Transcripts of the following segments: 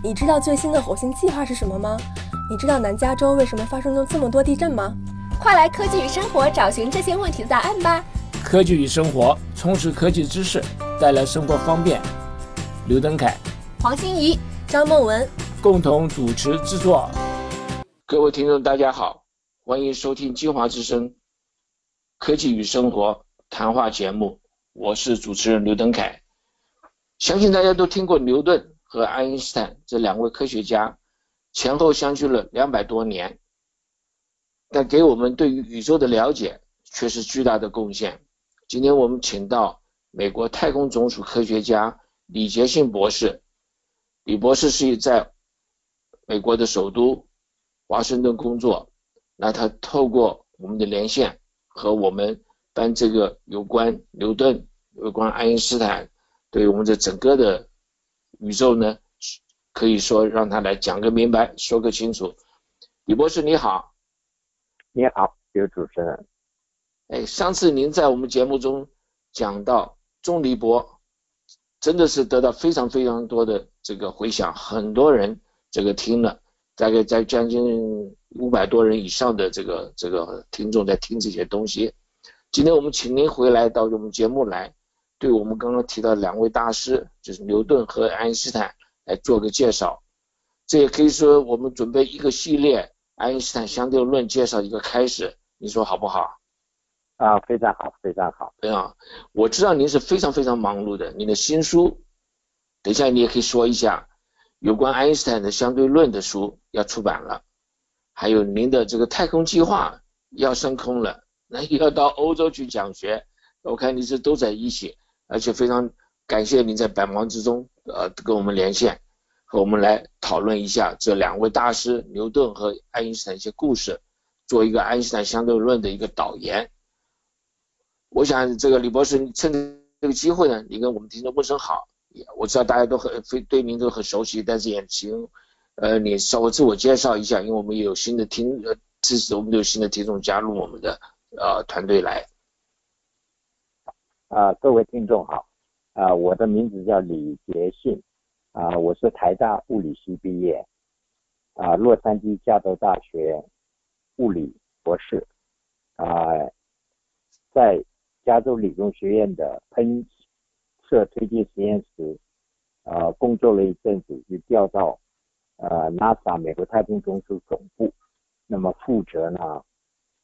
你知道最新的火星计划是什么吗？你知道南加州为什么发生了这么多地震吗？快来科技与生活找寻这些问题的答案吧！科技与生活，充实科技知识，带来生活方便。刘登凯、黄欣怡、张梦文共同主持制作。各位听众，大家好，欢迎收听金华之声科技与生活谈话节目，我是主持人刘登凯。相信大家都听过牛顿和爱因斯坦这两位科学家，前后相距了两百多年，但给我们对于宇宙的了解却是巨大的贡献。今天我们请到美国太空总署科学家李杰信博士，李博士是在美国的首都。华盛顿工作，那他透过我们的连线和我们办这个有关牛顿、有关爱因斯坦，对我们这整个的宇宙呢，可以说让他来讲个明白，说个清楚。李博士你好，你好，刘主持人。哎，上次您在我们节目中讲到钟离博，真的是得到非常非常多的这个回响，很多人这个听了。大概在将近五百多人以上的这个这个听众在听这些东西。今天我们请您回来到我们节目来，对我们刚刚提到两位大师，就是牛顿和爱因斯坦来做个介绍。这也可以说我们准备一个系列爱因斯坦相对论介绍一个开始，你说好不好？啊，非常好，非常好。对啊，我知道您是非常非常忙碌的，您的新书，等一下你也可以说一下。有关爱因斯坦的相对论的书要出版了，还有您的这个太空计划要升空了，那要到欧洲去讲学。我看你这都在一起，而且非常感谢您在百忙之中呃跟我们连线，和我们来讨论一下这两位大师牛顿和爱因斯坦一些故事，做一个爱因斯坦相对论的一个导言。我想这个李博士趁这个机会呢，你跟我们听众问声好。我知道大家都很非对您都很熟悉，但是也请呃你稍微自我介绍一下，因为我们也有新的听呃支持，我们有新的听众加入我们的呃团队来。啊，各位听众好，啊，我的名字叫李杰信，啊，我是台大物理系毕业，啊，洛杉矶加州大学物理博士，啊，在加州理工学院的喷。射推进实验室，呃，工作了一阵子，就调到呃 NASA 美国太空总署总部，那么负责呢，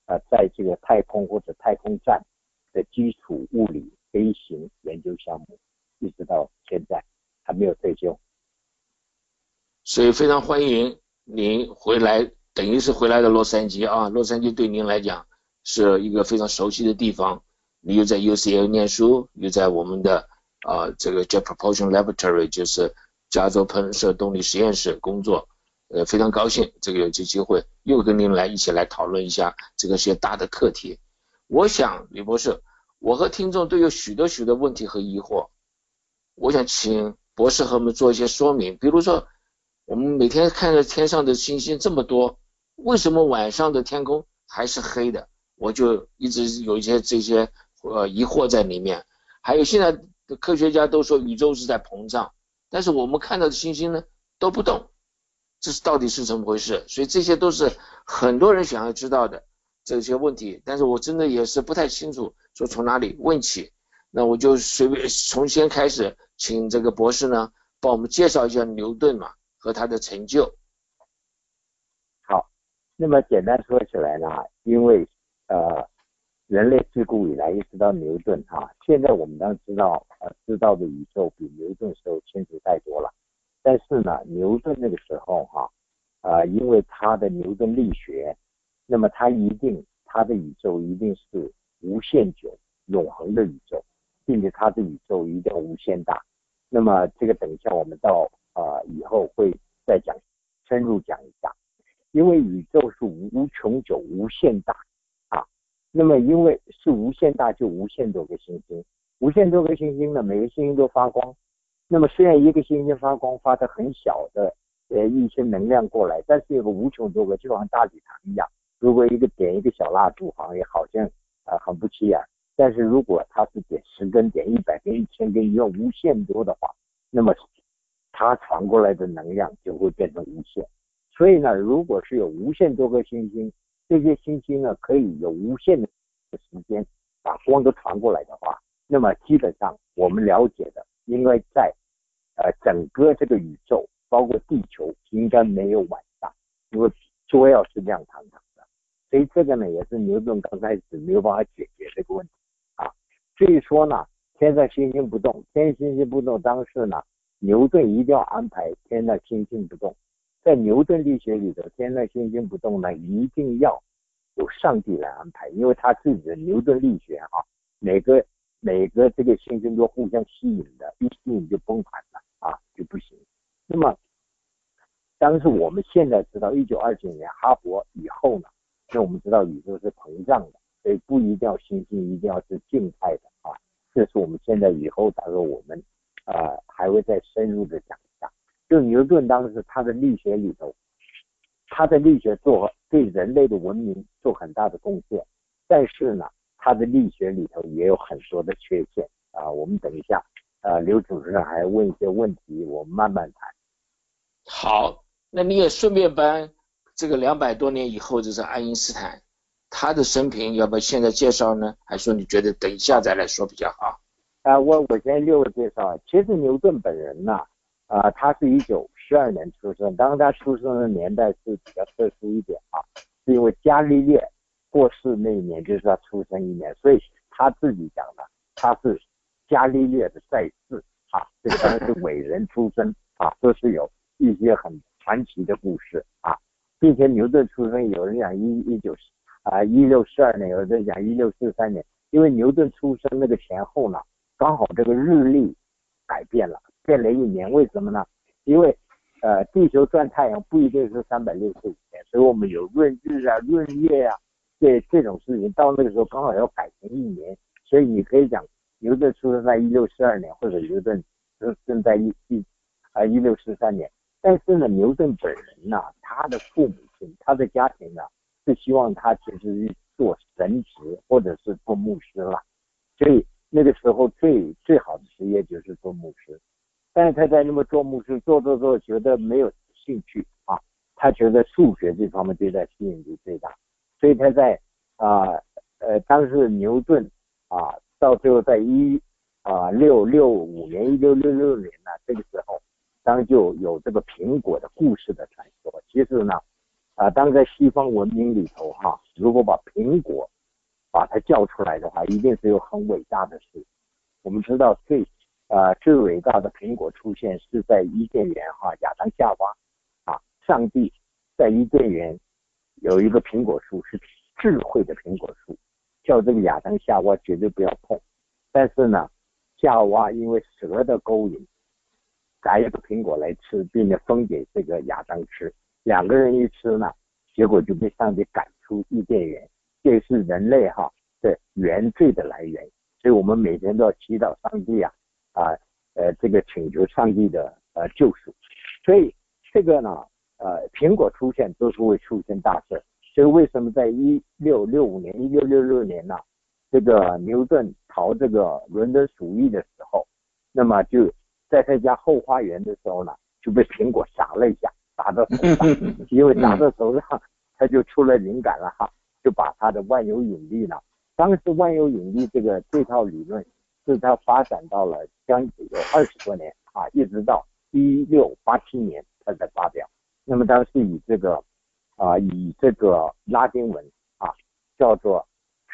呃，在这个太空或者太空站的基础物理飞行研究项目，一直到现在还没有退休。所以非常欢迎您回来，等于是回来的洛杉矶啊，洛杉矶对您来讲是一个非常熟悉的地方，你又在 UCL 念书，又在我们的。啊，这个 Jet Propulsion Laboratory 就是加州喷射动力实验室工作，呃，非常高兴这个有这机会又跟您来一起来讨论一下这个些大的课题。我想李博士，我和听众都有许多许多问题和疑惑，我想请博士和我们做一些说明。比如说，我们每天看着天上的星星这么多，为什么晚上的天空还是黑的？我就一直有一些这些呃疑惑在里面。还有现在的。科学家都说宇宙是在膨胀，但是我们看到的星星呢都不动，这是到底是怎么回事？所以这些都是很多人想要知道的这些问题，但是我真的也是不太清楚，说从哪里问起。那我就随便从先开始，请这个博士呢帮我们介绍一下牛顿嘛和他的成就。好，那么简单说起来呢，因为呃。人类自古以来一直到牛顿哈，现在我们当然知道，呃，知道的宇宙比牛顿时候清楚太多了。但是呢，牛顿那个时候哈，啊，因为他的牛顿力学，那么他一定他的宇宙一定是无限久、永恒的宇宙，并且它的宇宙一定无限大。那么这个等一下我们到啊以后会再讲，深入讲一下，因为宇宙是无穷久、无限大啊。那么，因为是无限大，就无限多个星星，无限多个星星呢，每个星星都发光。那么，虽然一个星星发光发的很小的呃一些能量过来，但是有个无穷多个，就像大礼堂一样。如果一个点一个小蜡烛，好像也好像啊很不起眼。但是如果它是点十根、点一百根、一千根，要无限多的话，那么它传过来的能量就会变成无限。所以呢，如果是有无限多颗星星，这些星星呢可以有无限的时间把光都传过来的话，那么基本上我们了解的，应该在呃整个这个宇宙，包括地球，应该没有晚上，因为说要是亮堂堂的。所以这个呢，也是牛顿刚开始没有办法解决这个问题啊。所以说呢，天上星星不动，天星星不动，当时呢，牛顿一定要安排天上星星不动。在牛顿力学里头，天上星星不动呢，一定要由上帝来安排，因为他自己的牛顿力学啊，每个每个这个星星都互相吸引的，一吸引就崩盘了啊，就不行。那么，但是我们现在知道，一九二九年哈勃以后呢，那我们知道宇宙是膨胀的，所以不一定要星星一定要是静态的啊。这是我们现在以后，大概我们啊还会再深入的讲一下。就牛顿当时他的力学里头，他的力学做对人类的文明做很大的贡献，但是呢，他的力学里头也有很多的缺陷啊。我们等一下，呃，刘主任还问一些问题，我们慢慢谈。好，那你也顺便把这个两百多年以后就是爱因斯坦他的生平，要不要现在介绍呢？还是说你觉得等一下再来说比较好？啊，我我先略微介绍，其实牛顿本人呢。啊，他是一九四二年出生，当然他出生的年代是比较特殊一点啊，是因为伽利略过世那一年就是他出生一年，所以他自己讲的他是伽利略的在世啊，这个当然是伟人出身啊，都是有一些很传奇的故事啊，并且牛顿出生，有人讲一一九啊一六四二年，有人讲一六四三年，因为牛顿出生那个前后呢，刚好这个日历改变了。变了一年，为什么呢？因为，呃，地球转太阳不一定是三百六十五天，所以我们有闰日啊、闰月啊，这这种事情到那个时候刚好要改成一年，所以你可以讲牛顿出生在一六四二年，或者牛顿出生在一一啊一六四三年。但是呢，牛顿本人呢，他的父母亲、他的家庭呢，是希望他其实是做神职或者是做牧师了，所以那个时候最最好的职业就是做牧师。但是他在那么做牧师做做做，觉得没有兴趣啊，他觉得数学这方面对他吸引力最大，所以他在啊呃当时牛顿啊到最后在一啊六六五年一六六六年，当就有这个苹果的故事的传说。其实呢啊当在西方文明里头哈，如果把苹果把它叫出来的话，一定是有很伟大的事。我们知道最。啊，最伟大的苹果出现是在伊甸园哈，亚当夏娃啊，上帝在伊甸园有一个苹果树是智慧的苹果树，叫这个亚当夏娃绝对不要碰。但是呢，夏娃因为蛇的勾引，摘一个苹果来吃，并且分给这个亚当吃，两个人一吃呢，结果就被上帝赶出伊甸园，这是人类哈的原罪的来源。所以我们每天都要祈祷上帝啊。啊，呃，这个请求上帝的呃救赎，所以这个呢，呃，苹果出现都是会出现大事。所以为什么在一六六五年、一六六六年呢？这个牛顿逃这个伦敦鼠疫的时候，那么就在他家后花园的时候呢，就被苹果砸了一下，砸到手上，因为砸到手上，他就出了灵感了哈，就把他的万有引力呢，当时万有引力这个这套理论。是他发展到了将近有二十多年啊，一直到一六八七年他才发表。那么当时以这个啊，以这个拉丁文啊，叫做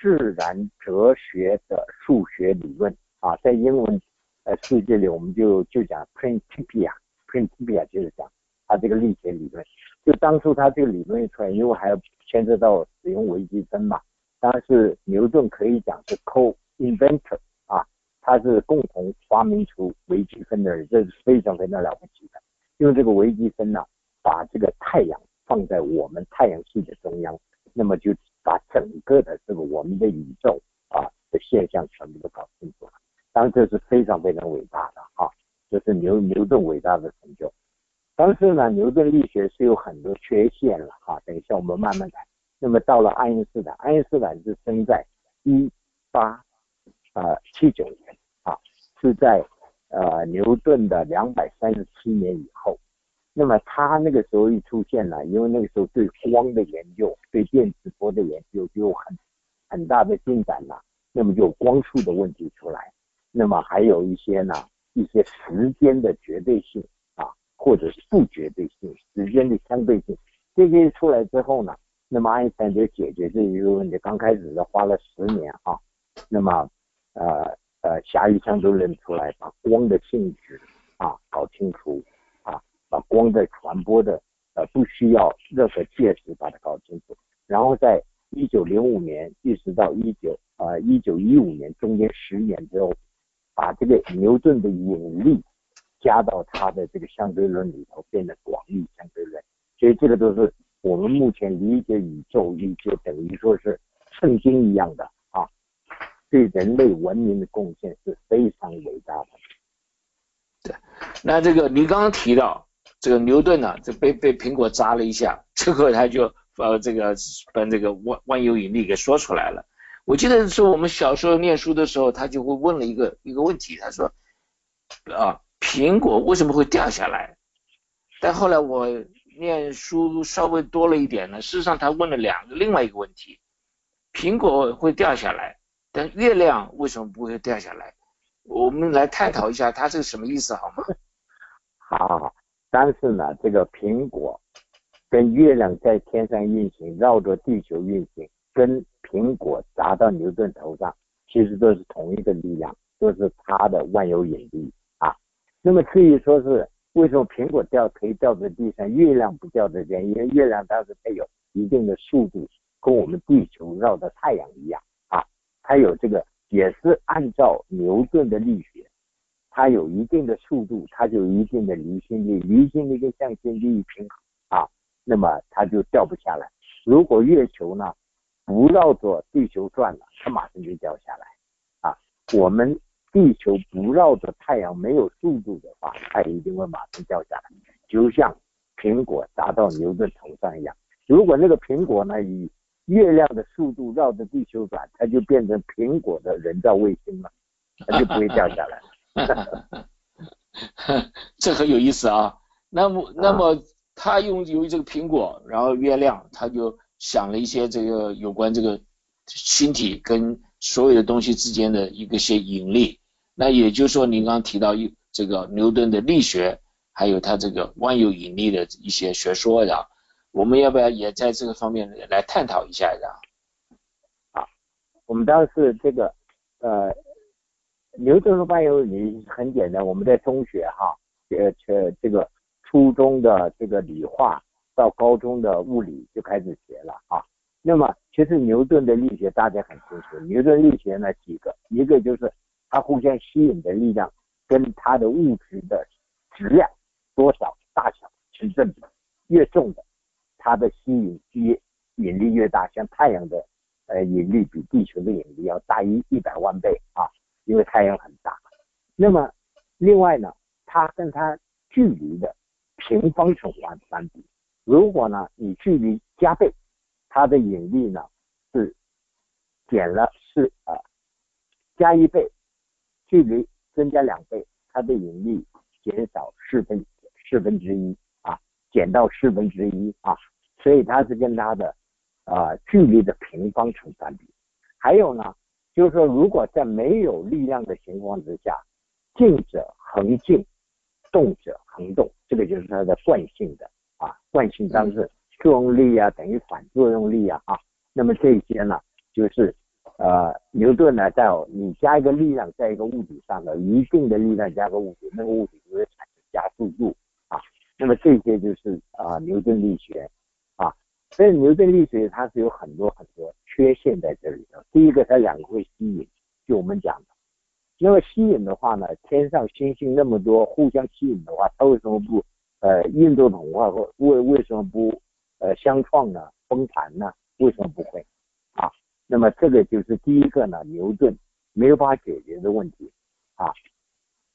自然哲学的数学理论啊，在英文呃世界里我们就就讲 Principia，Principia 就是讲它这个力学理论。就当初它这个理论一出来，因为还要牵涉到使用微积分嘛，当然是牛顿可以讲是 co-inventor 啊。他是共同发明出微积分的人，这是非常非常了不起的。用这个微积分呢，把这个太阳放在我们太阳系的中央，那么就把整个的这个我们的宇宙啊的现象全部都搞清楚了。当然这是非常非常伟大的哈，这是牛牛顿伟大的成就。但是呢，牛顿力学是有很多缺陷了哈。等一下我们慢慢谈。那么到了爱因斯坦，爱因斯坦是生在一八。啊，七九年啊，是在呃牛顿的两百三十七年以后。那么他那个时候一出现呢，因为那个时候对光的研究、对电磁波的研究就有很很大的进展了。那么就光速的问题出来，那么还有一些呢，一些时间的绝对性啊，或者是不绝对性，时间的相对性，这些出来之后呢，那么爱因斯坦就解决这一个问题。刚开始是花了十年啊，那么呃呃狭义相对论出来，把光的性质啊搞清楚啊，把光的传播的呃不需要任何介质把它搞清楚，然后在一九零五年一直到一九。呃，一九一五年中间十年之后，把这个牛顿的引力加到他的这个相对论里头，变得广义相对论。所以这个都是我们目前理解宇宙，理解等于说是圣经一样的啊，对人类文明的贡献是非常伟大的。对，那这个你刚刚提到这个牛顿呢，这被被苹果扎了一下，之后他就呃这个把这个万万有引力给说出来了。我记得是我们小时候念书的时候，他就会问了一个一个问题，他说：“啊，苹果为什么会掉下来？”但后来我念书稍微多了一点呢，事实上他问了两个另外一个问题：苹果会掉下来，但月亮为什么不会掉下来？我们来探讨一下他这个什么意思好吗？好，但是呢，这个苹果跟月亮在天上运行，绕着地球运行，跟苹果砸到牛顿头上，其实都是同一个力量，都是它的万有引力啊。那么至于说是为什么苹果掉可以掉在地上，月亮不掉在地上，因为月亮它是它有一定的速度，跟我们地球绕着太阳一样啊。它有这个也是按照牛顿的力学，它有一定的速度，它就有一定的离心力，离心力跟向心力一平衡啊，那么它就掉不下来。如果月球呢？不绕着地球转了，它马上就掉下来啊！我们地球不绕着太阳没有速度的话，它一定会马上掉下来，就像苹果砸到牛的头上一样。如果那个苹果呢以月亮的速度绕着地球转，它就变成苹果的人造卫星了，它就不会掉下来。这很有意思啊！那么，那么他用由于这个苹果，然后月亮，他就。想了一些这个有关这个星体跟所有的东西之间的一个些引力，那也就是说您刚刚提到一这个牛顿的力学，还有他这个万有引力的一些学说的，我们要不要也在这个方面来探讨一下的？啊，我们当时这个呃牛顿的万有引力很简单，我们在中学哈，呃这这个初中的这个理化。到高中的物理就开始学了啊。那么其实牛顿的力学大家很清楚，牛顿力学呢几个，一个就是它互相吸引的力量跟它的物质的质量多少大小成正比，越重的它的吸引越引力越大，像太阳的呃引力比地球的引力要大一一百万倍啊，因为太阳很大。那么另外呢，它跟它距离的平方成反反比。如果呢，你距离加倍，它的引力呢是减了是啊，加一倍，距离增加两倍，它的引力减少四分四分之一啊，减到四分之一啊，所以它是跟它的啊距离的平方成反比。还有呢，就是说如果在没有力量的情况之下，静者恒静，动者恒动，这个就是它的惯性的。啊，惯性当是作用力啊等于反作用力啊啊，那么这些呢，就是呃牛顿呢在你加一个力量在一个物体上的一定的力量加个物体，那个物体就会产生加速度啊，那么这些就是啊牛顿力学啊，所以牛顿力学它是有很多很多缺陷在这里的。第一个，它两个会吸引，就我们讲的，那么吸引的话呢，天上星星那么多，互相吸引的话，它为什么不？呃，印度童话或为为什么不呃相创呢？崩盘呢？为什么不会啊？那么这个就是第一个呢，牛顿没有办法解决的问题啊，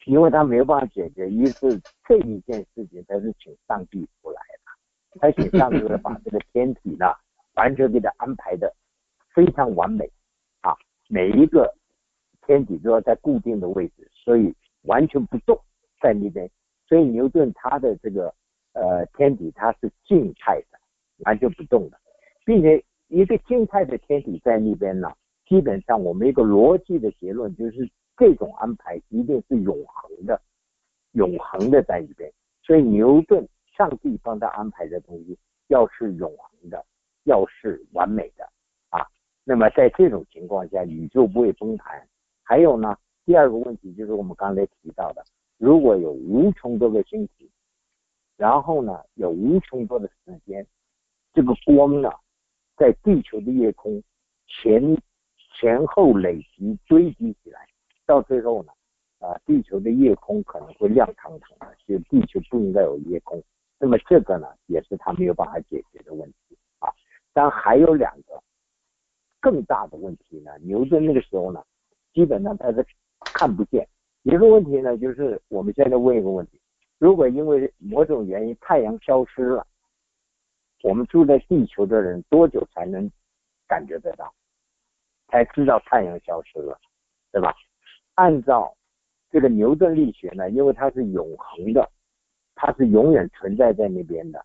因为他没有办法解决，于是这一件事情他是请上帝出来的，他请上帝来把这个天体呢完全给他安排的非常完美啊，每一个天体都要在固定的位置，所以完全不动在那边，所以牛顿他的这个呃天体它是静态的，完全不动的，并且一个静态的天体在那边呢，基本上我们一个逻辑的结论就是这种安排一定是永恒的，永恒的在里边，所以牛顿上帝帮他安排的东西要是永恒的，要是完美的啊，那么在这种情况下，宇宙不会崩盘。还有呢，第二个问题就是我们刚才提到的，如果有无穷多个星体，然后呢有无穷多的时间，这个光呢在地球的夜空前前后累积堆积起来，到最后呢，啊，地球的夜空可能会亮堂堂的，就地球不应该有夜空。那么这个呢，也是他没有办法解决的问题啊。但还有两个更大的问题呢，牛顿那个时候呢。基本上他是看不见。一个问题呢，就是我们现在问一个问题：如果因为某种原因太阳消失了，我们住在地球的人多久才能感觉得到？才知道太阳消失了，对吧？按照这个牛顿力学呢，因为它是永恒的，它是永远存在在那边的。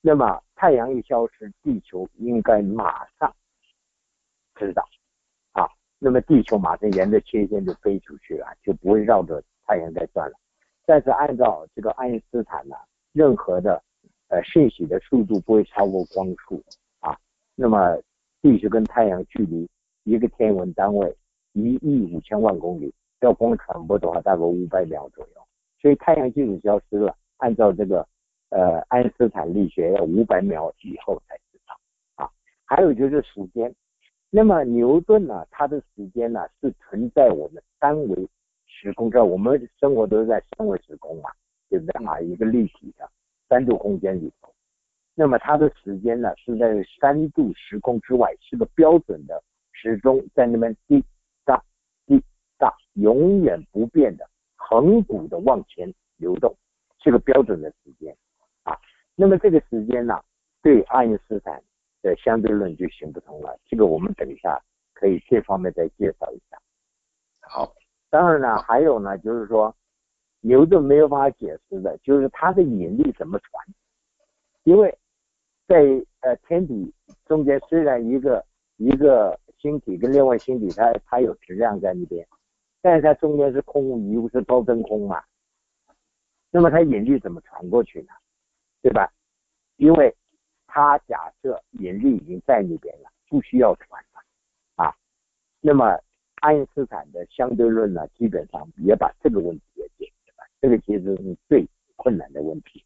那么太阳一消失，地球应该马上知道。那么地球马上沿着切线就飞出去了，就不会绕着太阳在转了。但是按照这个爱因斯坦呢，任何的呃讯息的速度不会超过光速啊。那么地球跟太阳距离一个天文单位一亿五千万公里，要光传播的话大概五百秒左右。所以太阳即使消失了，按照这个呃爱因斯坦力学要五百秒以后才知道啊。还有就是时间。那么牛顿呢？他的时间呢是存在我们三维时空这，我们生活都是在三维时空嘛，对不对啊？一个立体的三度空间里头。那么它的时间呢是在三度时空之外，是个标准的时钟，在那边滴答滴答，永远不变的恒古的往前流动，是个标准的时间啊。那么这个时间呢，对爱因斯坦。的相对论就行不通了，这个我们等一下可以这方面再介绍一下。好，当然呢，还有呢，就是说牛顿没有办法解释的，就是它的引力怎么传？因为在呃天体中间，虽然一个一个星体跟另外星体它它有质量在那边，但是它中间是空无一物，是高真空嘛。那么它引力怎么传过去呢？对吧？因为他假设引力已经在那边了，不需要传了啊。那么爱因斯坦的相对论呢，基本上也把这个问题也解决了。这个其实是最困难的问题。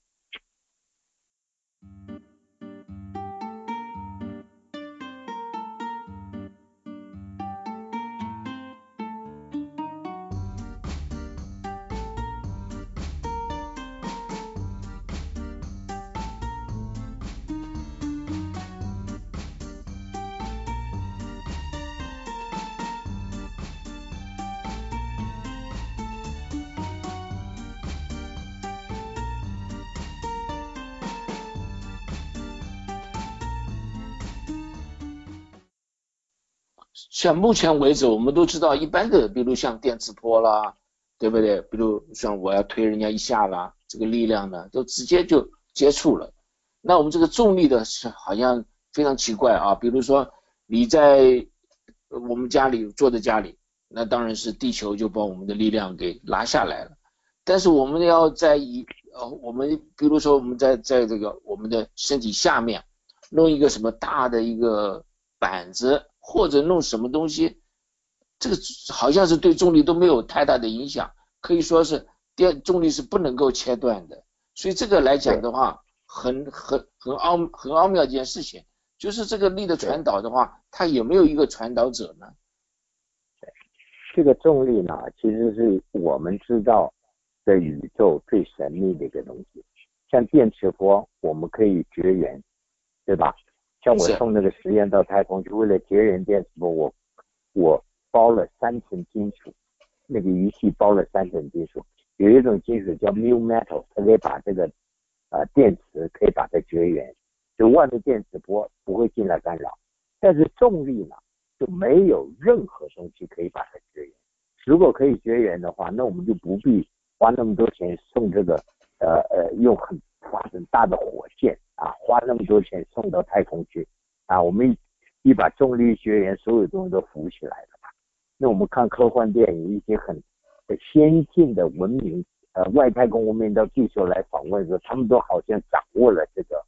像目前为止，我们都知道，一般的，比如像电磁波啦，对不对？比如像我要推人家一下啦，这个力量呢，都直接就接触了。那我们这个重力的是好像非常奇怪啊。比如说你在我们家里坐在家里，那当然是地球就把我们的力量给拉下来了。但是我们要在一呃，我们比如说我们在在这个我们的身体下面弄一个什么大的一个板子。或者弄什么东西，这个好像是对重力都没有太大的影响，可以说是电重力是不能够切断的。所以这个来讲的话，很很很奥很奥妙一件事情，就是这个力的传导的话，它有没有一个传导者呢？这个重力呢，其实是我们知道的宇宙最神秘的一个东西。像电磁波，我们可以绝缘，对吧？像我送那个实验到太空，就为了绝缘电磁波，我我包了三层金属，那个仪器包了三层金属，有一种金属叫 mu metal，它可以把这个呃电池可以把它绝缘，就外面电磁波不会进来干扰，但是重力呢就没有任何东西可以把它绝缘，如果可以绝缘的话，那我们就不必花那么多钱送这个呃呃用很发很大的火箭啊，花那么多钱送到太空去啊，我们一把重力学员，所有东西都浮起来了嘛。那我们看科幻电影，一些很先进的文明，呃，外太空文明到地球来访问的时候，他们都好像掌握了这个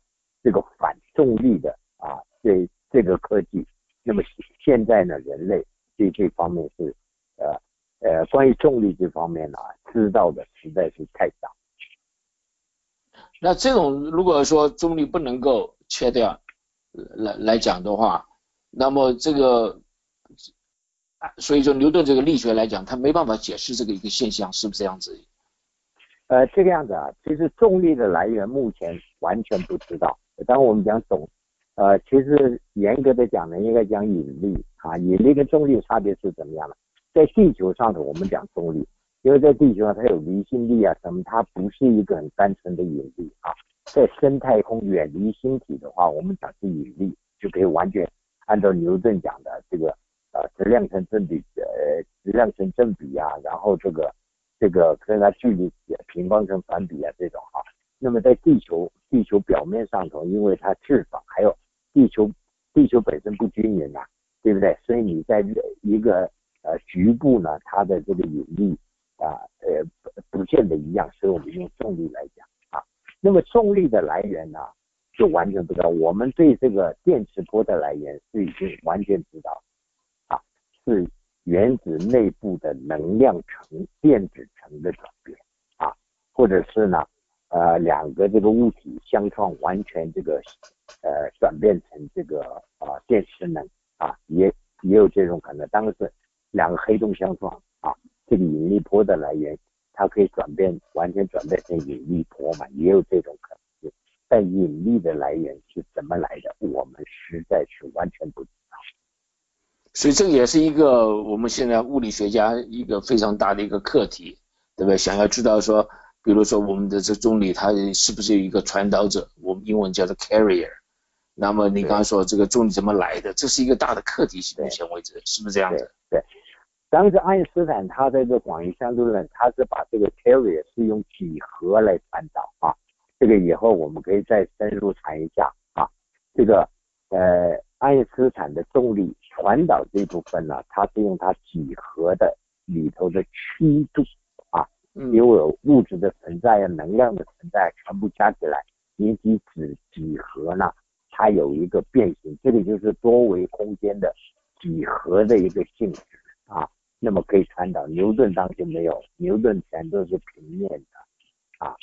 这个反重力的啊，这这个科技。那么现在呢，人类对这方面是呃呃，关于重力这方面呢，知道的实在是太少。那这种如果说重力不能够切掉来来讲的话，那么这个，所以说牛顿这个力学来讲，他没办法解释这个一个现象，是不是这样子？呃，这个样子啊，其实重力的来源目前完全不知道。当我们讲总，呃，其实严格的讲呢，应该讲引力啊，引力跟重力差别是怎么样的？在地球上的我们讲重力。因为在地球上它有离心力啊什么，它不是一个很单纯的引力啊。在深太空远离星体的话，我们讲是引力，就可以完全按照牛顿讲的这个呃质量成正比呃质量成正比啊，然后这个这个跟它距离平方成反比啊这种啊。那么在地球地球表面上头，因为它翅膀还有地球地球本身不均匀啊，对不对？所以你在一个呃局部呢，它的这个引力。啊，呃，不见得一样，所以我们用重力来讲啊。那么重力的来源呢，就完全不知道。我们对这个电磁波的来源是已经完全知道，啊，是原子内部的能量层、电子层的转变啊，或者是呢，呃，两个这个物体相撞，完全这个呃转变成这个啊电磁能啊，也也有这种可能。当然是两个黑洞相撞啊。这个引力波的来源，它可以转变，完全转变成引力波嘛，也有这种可能性。但引力的来源是怎么来的，我们实在是完全不知道。所以这也是一个我们现在物理学家一个非常大的一个课题，对不对？想要知道说，比如说我们的这重力它是不是有一个传导者，我们英文叫做 carrier。那么你刚刚说这个重力怎么来的，这是一个大的课题，目前为止是不是这样子？对。当时爱因斯坦他在这个广义相对论，他是把这个 carrier 是用几何来传导啊，这个以后我们可以再深入谈一下啊。这个呃爱因斯坦的重力传导这部分呢，它是用它几何的里头的曲度啊，因为物质的存在啊，能量的存在全部加起来引起子几何呢，它有一个变形，这个就是多维空间的几何的一个性质啊。那么可以传导，牛顿当时没有，牛顿全都是平面的，啊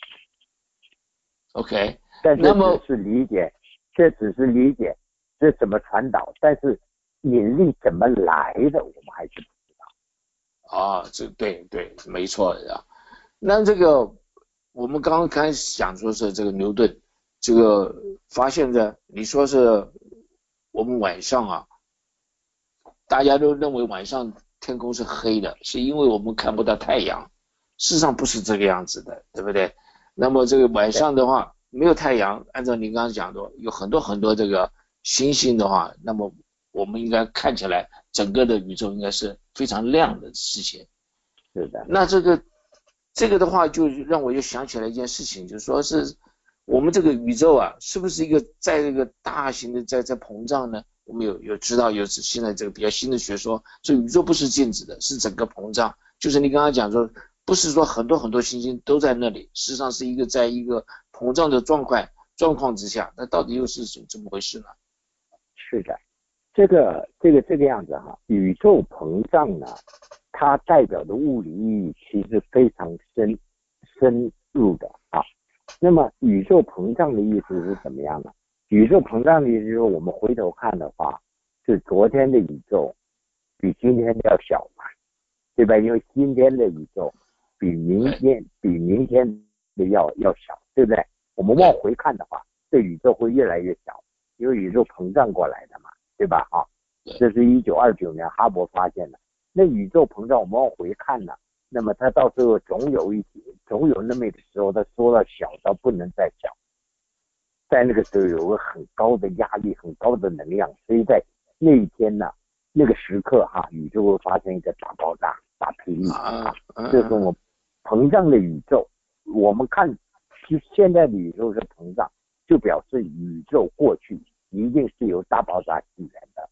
，OK，但是这是理解，这只是理解这怎么传导，但是引力怎么来的，我们还是不知道。啊，这对对，没错啊。那这个我们刚刚开始讲说是这个牛顿，这个发现的，你说是我们晚上啊，大家都认为晚上。天空是黑的，是因为我们看不到太阳。事实上不是这个样子的，对不对？那么这个晚上的话，没有太阳，按照您刚刚讲的，有很多很多这个星星的话，那么我们应该看起来整个的宇宙应该是非常亮的事情。是的。那这个这个的话，就让我又想起来一件事情，就是说是我们这个宇宙啊，是不是一个在这个大型的在在膨胀呢？我们有有知道有现在这个比较新的学说，这宇宙不是静止的，是整个膨胀。就是你刚刚讲说，不是说很多很多星星都在那里，实际上是一个在一个膨胀的状况状况之下，那到底又是怎怎么回事呢？是的，这个这个这个样子哈，宇宙膨胀呢，它代表的物理意义其实非常深深入的啊。那么宇宙膨胀的意思是怎么样呢？宇宙膨胀的意思就是，我们回头看的话，是昨天的宇宙比今天的要小嘛，对吧？因为今天的宇宙比明天比明天的要要小，对不对？我们往回看的话，这宇宙会越来越小，因为宇宙膨胀过来的嘛，对吧？啊，这是一九二九年哈勃发现的。那宇宙膨胀，我们往回看呢，那么它到时候总有一天，总有那么一个时候，它缩到小到不能再小。在那个时候有个很高的压力，很高的能量，所以在那一天呢，那个时刻哈，宇宙会发生一个大爆炸大霹雳啊，啊，这是我膨胀的宇宙。我们看，就现在的宇宙是膨胀，就表示宇宙过去一定是由大爆炸起源的。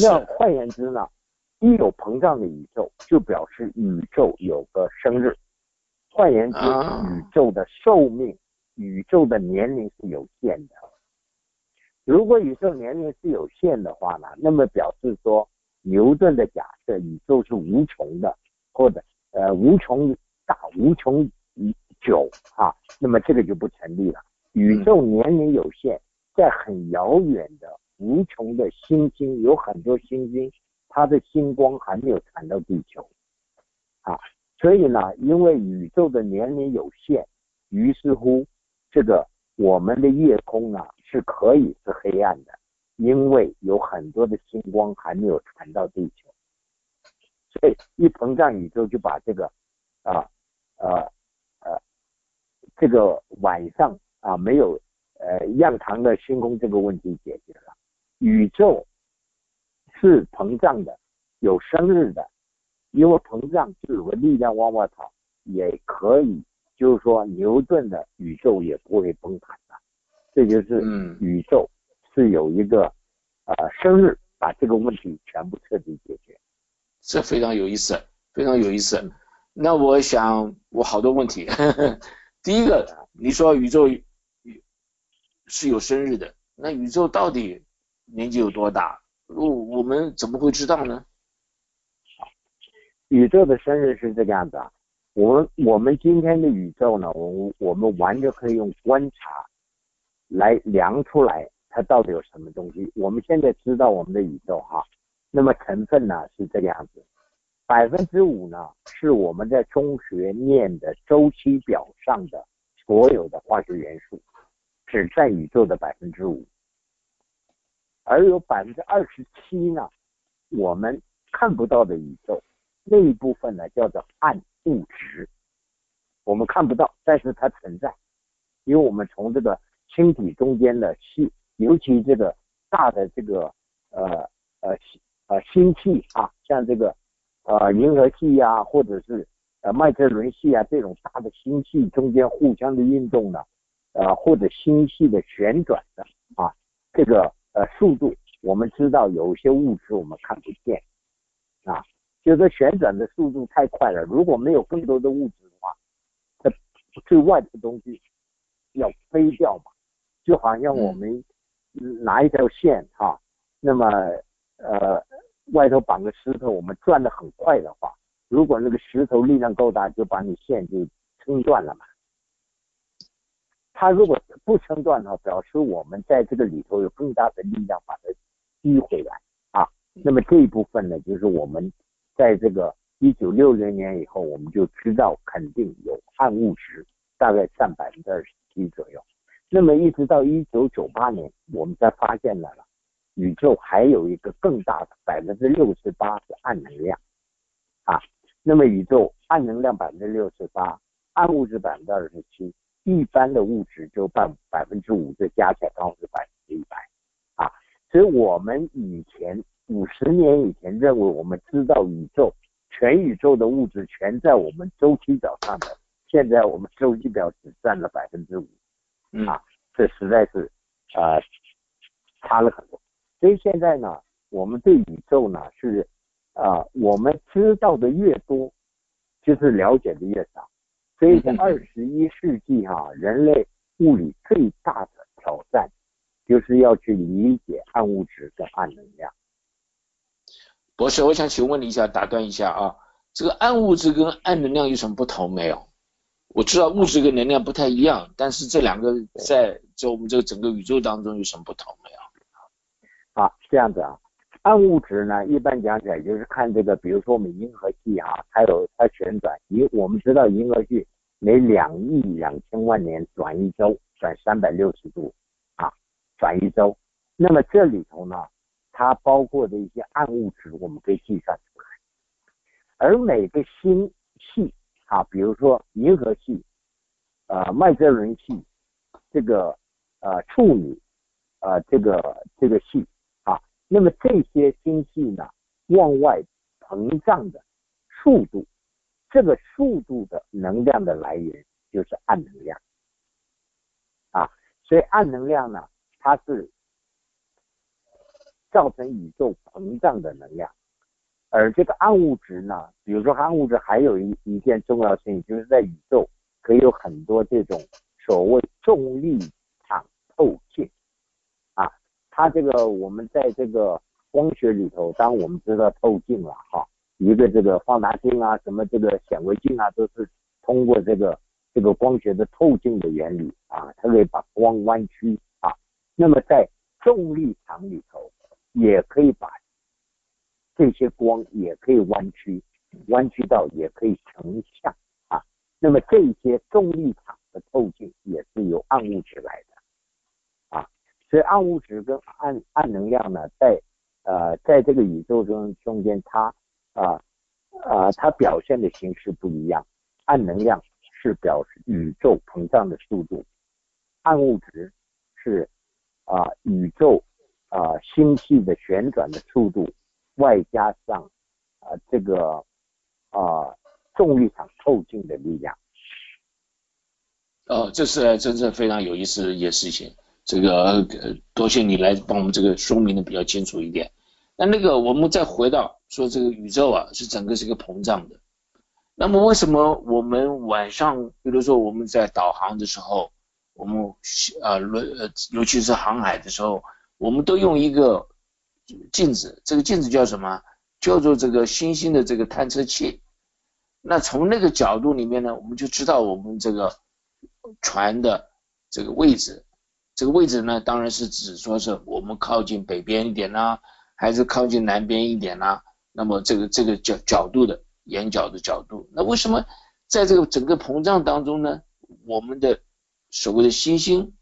那换言之呢，一有膨胀的宇宙，就表示宇宙有个生日。换言之，宇宙的寿命、宇宙的年龄是有限的。如果宇宙年龄是有限的话呢，那么表示说牛顿的假设宇宙是无穷的，或者呃无穷大、无穷久啊，那么这个就不成立了。宇宙年龄有限，在很遥远的无穷的星星，有很多星星，它的星光还没有传到地球啊。所以呢，因为宇宙的年龄有限，于是乎，这个我们的夜空啊是可以是黑暗的，因为有很多的星光还没有传到地球。所以一膨胀，宇宙就把这个啊呃呃这个晚上啊没有呃亮堂的星空这个问题解决了。宇宙是膨胀的，有生日的。因为膨胀就有个力量往外跑，也可以，就是说牛顿的宇宙也不会崩盘的，这就是宇宙是有一个呃生日，把这个问题全部彻底解决，这非常有意思，非常有意思。那我想我好多问题，呵 呵第一个，你说宇宙是有生日的，那宇宙到底年纪有多大？我我们怎么会知道呢？宇宙的生日是这个样子啊，我们我们今天的宇宙呢，我我们完全可以用观察来量出来它到底有什么东西。我们现在知道我们的宇宙哈，那么成分呢是这个样子，百分之五呢是我们在中学念的周期表上的所有的化学元素，只占宇宙的百分之五，而有百分之二十七呢，我们看不到的宇宙。那一部分呢，叫做暗物质，我们看不到，但是它存在，因为我们从这个星体中间的气，尤其这个大的这个呃呃星呃星系啊，像这个呃银河系啊，或者是呃麦哲伦系啊这种大的星系中间互相的运动呢，呃或者星系的旋转的啊，这个呃速度，我们知道有些物质我们看不见啊。就是旋转的速度太快了，如果没有更多的物质的话，它最外的东西要飞掉嘛，就好像我们拿一条线哈，那么呃外头绑个石头，我们转的很快的话，如果那个石头力量够大，就把你线就撑断了嘛。它如果不撑断的话，表示我们在这个里头有更大的力量把它击回来啊。那么这一部分呢，就是我们。在这个一九六零年以后，我们就知道肯定有暗物质，大概占百分之二十七左右。那么一直到一九九八年，我们才发现了了，宇宙还有一个更大的百分之六十八是暗能量啊。那么宇宙暗能量百分之六十八，暗物质百分之二十七，一般的物质就百百分之五，这加起来刚好是百分之一百啊。所以我们以前。五十年以前认为我们知道宇宙全宇宙的物质全在我们周期表上的，现在我们周期表只占了百分之五，啊，这实在是啊差了很多。所以现在呢，我们对宇宙呢是啊，我们知道的越多，就是了解的越少。所以在二十一世纪哈，人类物理最大的挑战就是要去理解暗物质跟暗能量。博士，我想请问你一下，打断一下啊，这个暗物质跟暗能量有什么不同没有？我知道物质跟能量不太一样，但是这两个在在我们这个整个宇宙当中有什么不同没有？啊，这样子啊，暗物质呢，一般讲起来就是看这个，比如说我们银河系啊，它有它旋转，银我们知道银河系每两亿两千万年转一周，转三百六十度啊，转一周，那么这里头呢？它包括的一些暗物质，我们可以计算出来。而每个星系啊，比如说银河系、呃麦哲伦系、这个呃处女、呃这个这个系啊，那么这些星系呢，往外膨胀的速度，这个速度的能量的来源就是暗能量啊，所以暗能量呢，它是造成宇宙膨胀的能量，而这个暗物质呢，比如说暗物质还有一一件重要性，就是在宇宙可以有很多这种所谓重力场透镜啊，它这个我们在这个光学里头，当我们知道透镜了哈。一个这个放大镜啊，什么这个显微镜啊，都是通过这个这个光学的透镜的原理啊，它可以把光弯曲啊。那么在重力场里头，也可以把这些光也可以弯曲，弯曲到也可以成像啊。那么这些重力场的透镜也是由暗物质来的啊。所以暗物质跟暗暗能量呢，在呃在这个宇宙中中间它。啊啊，它表现的形式不一样。暗能量是表示宇宙膨胀的速度，暗物质是啊宇宙啊星系的旋转的速度，外加上啊这个啊重力场透镜的力量。哦，这是真正非常有意思的一件事情。这个呃多谢你来帮我们这个说明的比较清楚一点。那那个我们再回到。说这个宇宙啊是整个是一个膨胀的，那么为什么我们晚上，比如说我们在导航的时候，我们啊轮尤其是航海的时候，我们都用一个镜子，这个镜子叫什么？叫做这个星星的这个探测器。那从那个角度里面呢，我们就知道我们这个船的这个位置。这个位置呢，当然是指说是我们靠近北边一点呢，还是靠近南边一点呢？那么这个这个角角度的眼角的角度，那为什么在这个整个膨胀当中呢？我们的所谓的星星，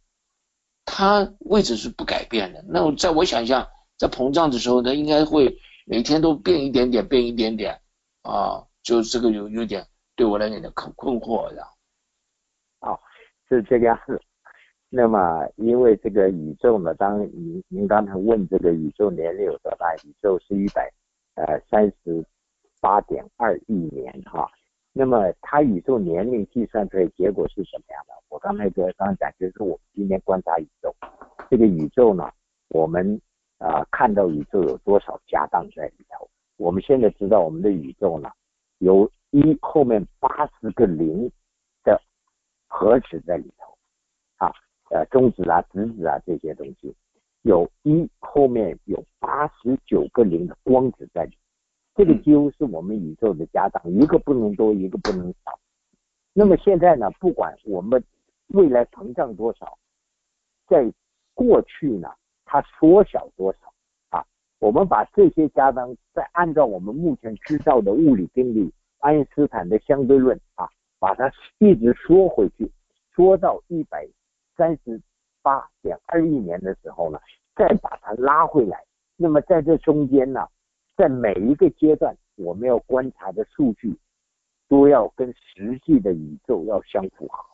它位置是不改变的。那在我想象，在膨胀的时候，它应该会每天都变一点点，变一点点啊，就这个有有点对我来讲的困困惑的。哦，是这个样子。那么因为这个宇宙呢，当您您刚才问这个宇宙年龄有多大？宇宙是一百。呃，三十八点二亿年哈，那么它宇宙年龄计算出来结果是什么样的？我刚才个刚刚讲，就是我们今天观察宇宙，这个宇宙呢，我们啊看到宇宙有多少家当在里头？我们现在知道我们的宇宙呢，有一后面八十个零的核子在里头，啊，呃，中子啊、质子啊这些东西。有一后面有八十九个零的光子在里，这个几乎是我们宇宙的家当，一个不能多，一个不能少。那么现在呢，不管我们未来膨胀多少，在过去呢，它缩小多少啊？我们把这些家当再按照我们目前知道的物理定律，爱因斯坦的相对论啊，把它一直缩回去，缩到一百三十。八点二亿年的时候呢，再把它拉回来。那么在这中间呢，在每一个阶段，我们要观察的数据都要跟实际的宇宙要相符合。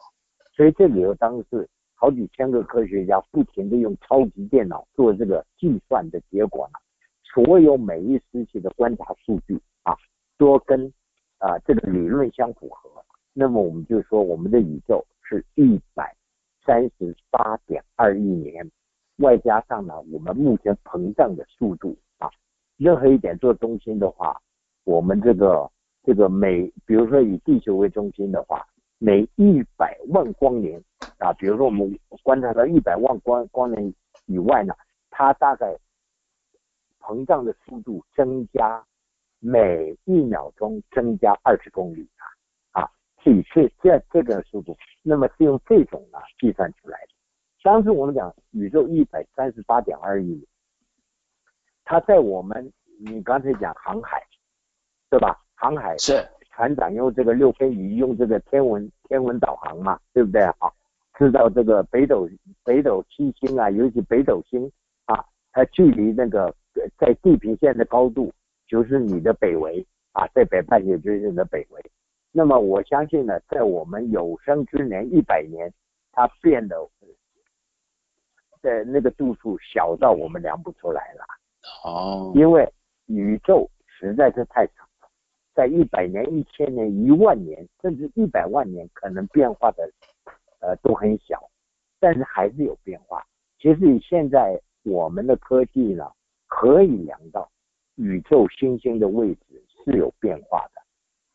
所以这里头当时好几千个科学家不停的用超级电脑做这个计算的结果呢，所有每一时期的观察数据啊，都跟啊这个理论相符合。那么我们就说我们的宇宙是一百。三十八点二亿年，外加上呢，我们目前膨胀的速度，任何一点做中心的话，我们这个这个每，比如说以地球为中心的话，每一百万光年啊，比如说我们观察到一百万光光年以外呢，它大概膨胀的速度增加每一秒钟增加二十公里啊啊。是是这这个速度，那么是用这种呢计算出来的。当时我们讲宇宙一百三十八点二亿年，它在我们你刚才讲航海，对吧？航海是船长用这个六分仪用这个天文天文导航嘛，对不对啊？知道这个北斗北斗七星啊，尤其北斗星啊，它距离那个在地平线的高度就是你的北纬啊，在北半球就是你的北纬。那么我相信呢，在我们有生之年一百年，它变得的那个度数小到我们量不出来了。哦，因为宇宙实在是太长了，在一百年、一千年、一万年，甚至一百万年，可能变化的呃都很小，但是还是有变化。其实以现在我们的科技呢，可以量到宇宙星星的位置是有变化的，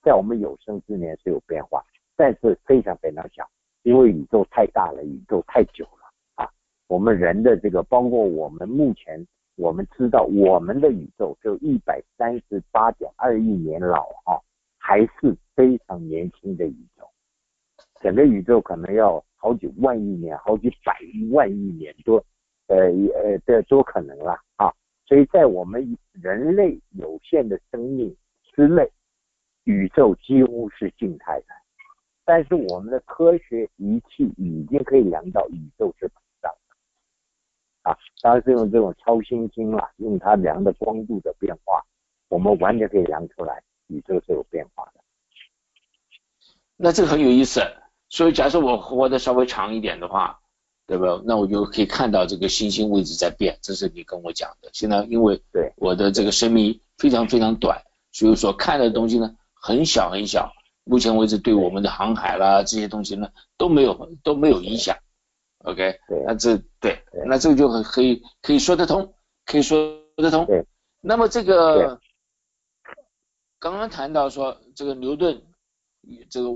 在我们有生之年是有变化，但是非常非常小，因为宇宙太大了，宇宙太久了啊。我们人的这个，包括我们目前。我们知道，我们的宇宙就一百三十八点二亿年老哈，还是非常年轻的宇宙。整个宇宙可能要好几万亿年，好几百万亿年多，呃呃的多可能了啊。所以在我们人类有限的生命之内，宇宙几乎是静态的。但是我们的科学仪器已经可以量到宇宙是。啊，当然是用这种超新星啦，用它量的光度的变化，我们完全可以量出来宇宙是有变化的。那这个很有意思，所以假设我活得稍微长一点的话，对吧？那我就可以看到这个星星位置在变，这是你跟我讲的。现在因为对我的这个生命非常非常短，所以说看的东西呢很小很小，目前为止对我们的航海啦这些东西呢都没有都没有影响。OK，那这对，那这个就很可以可以说得通，可以说得通。对，那么这个刚刚谈到说这个牛顿这个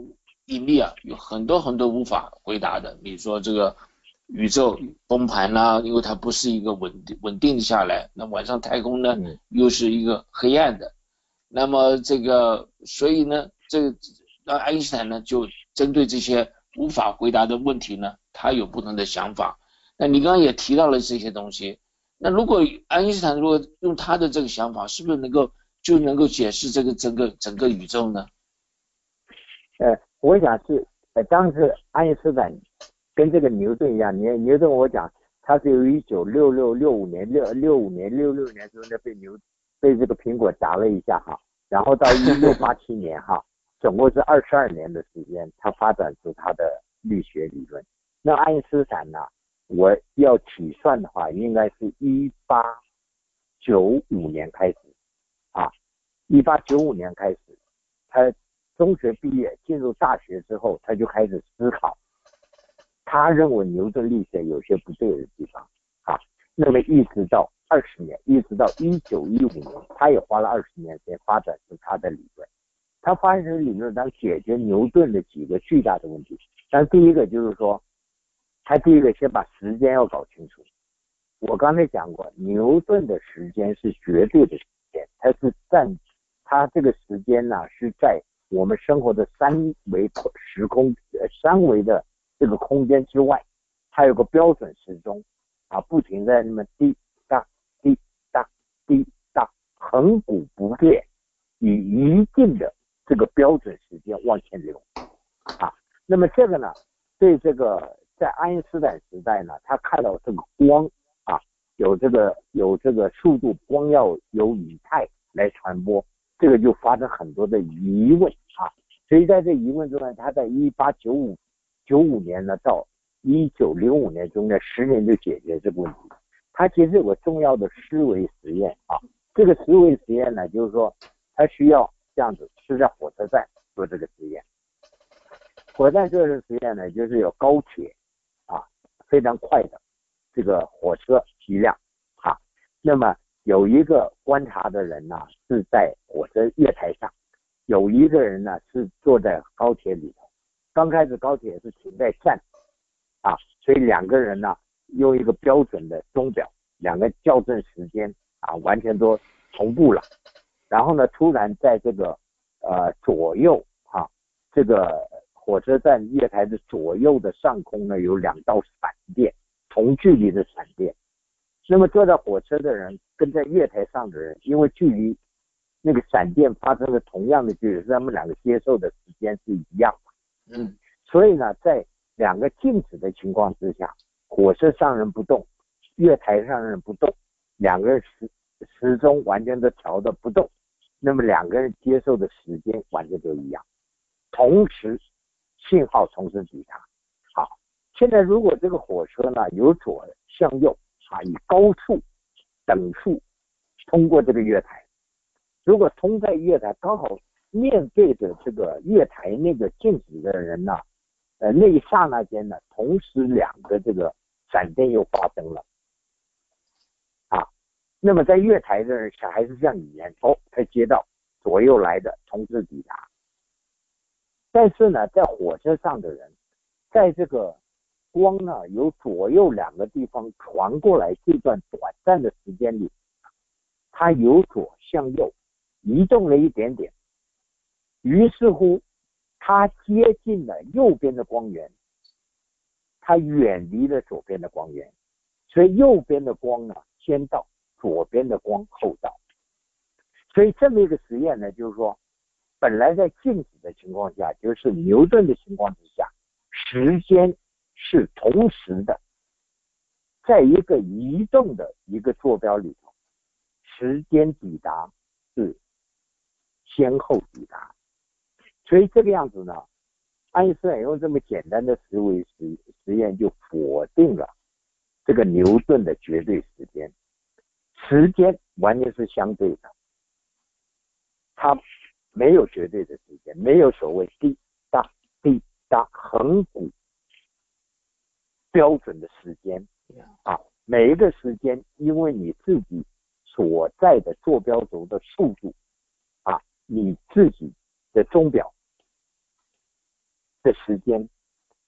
引力啊，有很多很多无法回答的，比如说这个宇宙崩盘啦，因为它不是一个稳定稳定下来，那晚上太空呢又是一个黑暗的，那么这个所以呢，这个那爱因斯坦呢就针对这些无法回答的问题呢。他有不同的想法，那你刚刚也提到了这些东西，那如果爱因斯坦如果用他的这个想法，是不是能够就能够解释这个整个整个宇宙呢？呃，我想是，呃，当时爱因斯坦跟这个牛顿一样，牛牛顿我讲他是由一九六六六五年六六五年六六年时候呢被牛被这个苹果砸了一下哈，然后到一六八七年哈，总共是二十二年的时间，他发展出他的力学理论。那爱因斯坦呢？我要起算的话，应该是一八九五年开始啊，一八九五年开始，他中学毕业进入大学之后，他就开始思考，他认为牛顿力学有些不对的地方啊。那么一直到二十年，一直到一九一五年，他也花了二十年时间发展出他的理论。他发展的理论能解决牛顿的几个巨大的问题，但第一个就是说。他第一个先把时间要搞清楚。我刚才讲过，牛顿的时间是绝对的时间，它是占，它这个时间呢是在我们生活的三维时空呃三维的这个空间之外，它有个标准时钟啊，不停在那么滴答滴答滴答，恒古不变，以一定的这个标准时间往前流啊。那么这个呢，对这个。在爱因斯坦时代呢，他看到这个光啊，有这个有这个速度，光要由以太来传播，这个就发生很多的疑问啊。所以在这疑问中呢，他在一八九五九五年呢到一九零五年中间十年就解决这个问题。他其实有个重要的思维实验啊，这个思维实验呢，就是说他需要这样子是在火车站做这个实验。火车站做这个实验呢，就是有高铁啊。非常快的这个火车一辆，啊，那么有一个观察的人呢是在火车月台上，有一个人呢是坐在高铁里头。刚开始高铁是停在站，啊，所以两个人呢用一个标准的钟表，两个校正时间啊，完全都同步了。然后呢，突然在这个呃左右哈这个。火车站月台的左右的上空呢，有两道闪电，同距离的闪电。那么坐在火车的人跟在月台上的人，因为距离那个闪电发生的同样的距离，他们两个接受的时间是一样的。嗯，所以呢，在两个静止的情况之下，火车上人不动，月台上人不动，两个人时时钟完全都调的不动，那么两个人接受的时间完全都一样，同时。信号同时抵达。好，现在如果这个火车呢由左向右啊，以高速等速通过这个月台，如果通在月台刚好面对着这个月台那个镜子的人呢，呃，那一刹那间呢，同时两个这个闪电又发生了，那么在月台的人小孩子像语言，哦，他接到左右来的同时抵达，但是呢，在火车上的人，在这个光呢由左右两个地方传过来这段短暂的时间里，他由左向右移动了一点点。于是乎，它接近了右边的光源，它远离了左边的光源，所以右边的光呢先到，左边的光后到。所以这么一个实验呢，就是说，本来在静止的情况下，就是牛顿的情况之下，时间是同时的，在一个移动的一个坐标里头，时间抵达是先后抵达。所以这个样子呢，爱因斯坦用这么简单的思维实实验就否定了这个牛顿的绝对时间，时间完全是相对的，它没有绝对的时间，没有所谓滴答滴答恒古标准的时间啊，每一个时间因为你自己所在的坐标轴的速度啊，你自己的钟表。的时间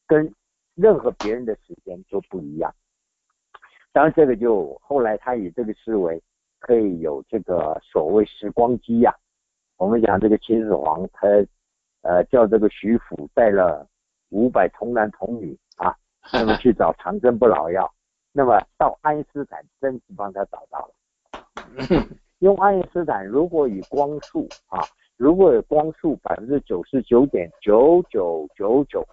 跟任何别人的时间都不一样。当然，这个就后来他以这个思维可以有这个所谓时光机呀。我们讲这个秦始皇，他呃叫这个徐府带了五百童男童女啊，那么去找长生不老药，那么到爱因斯坦真是帮他找到了。用爱因斯坦如果以光速啊。如果有光速百分之九十九点九九九九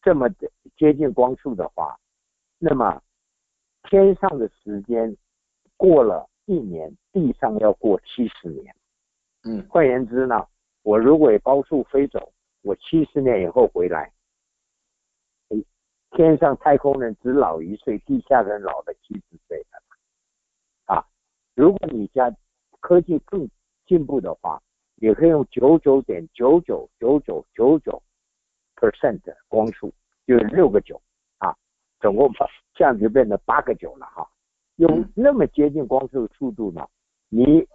这么的接近光速的话，那么天上的时间过了一年，地上要过七十年。嗯，换言之呢，我如果高速飞走，我七十年以后回来，天上太空人只老一岁，地下人老了七十岁了。啊，如果你家科技更进步的话，也可以用九九点九九九九九九 percent 的光速，就是六个九啊，总共这样就变成八个九了哈。用那么接近光速的速度呢，你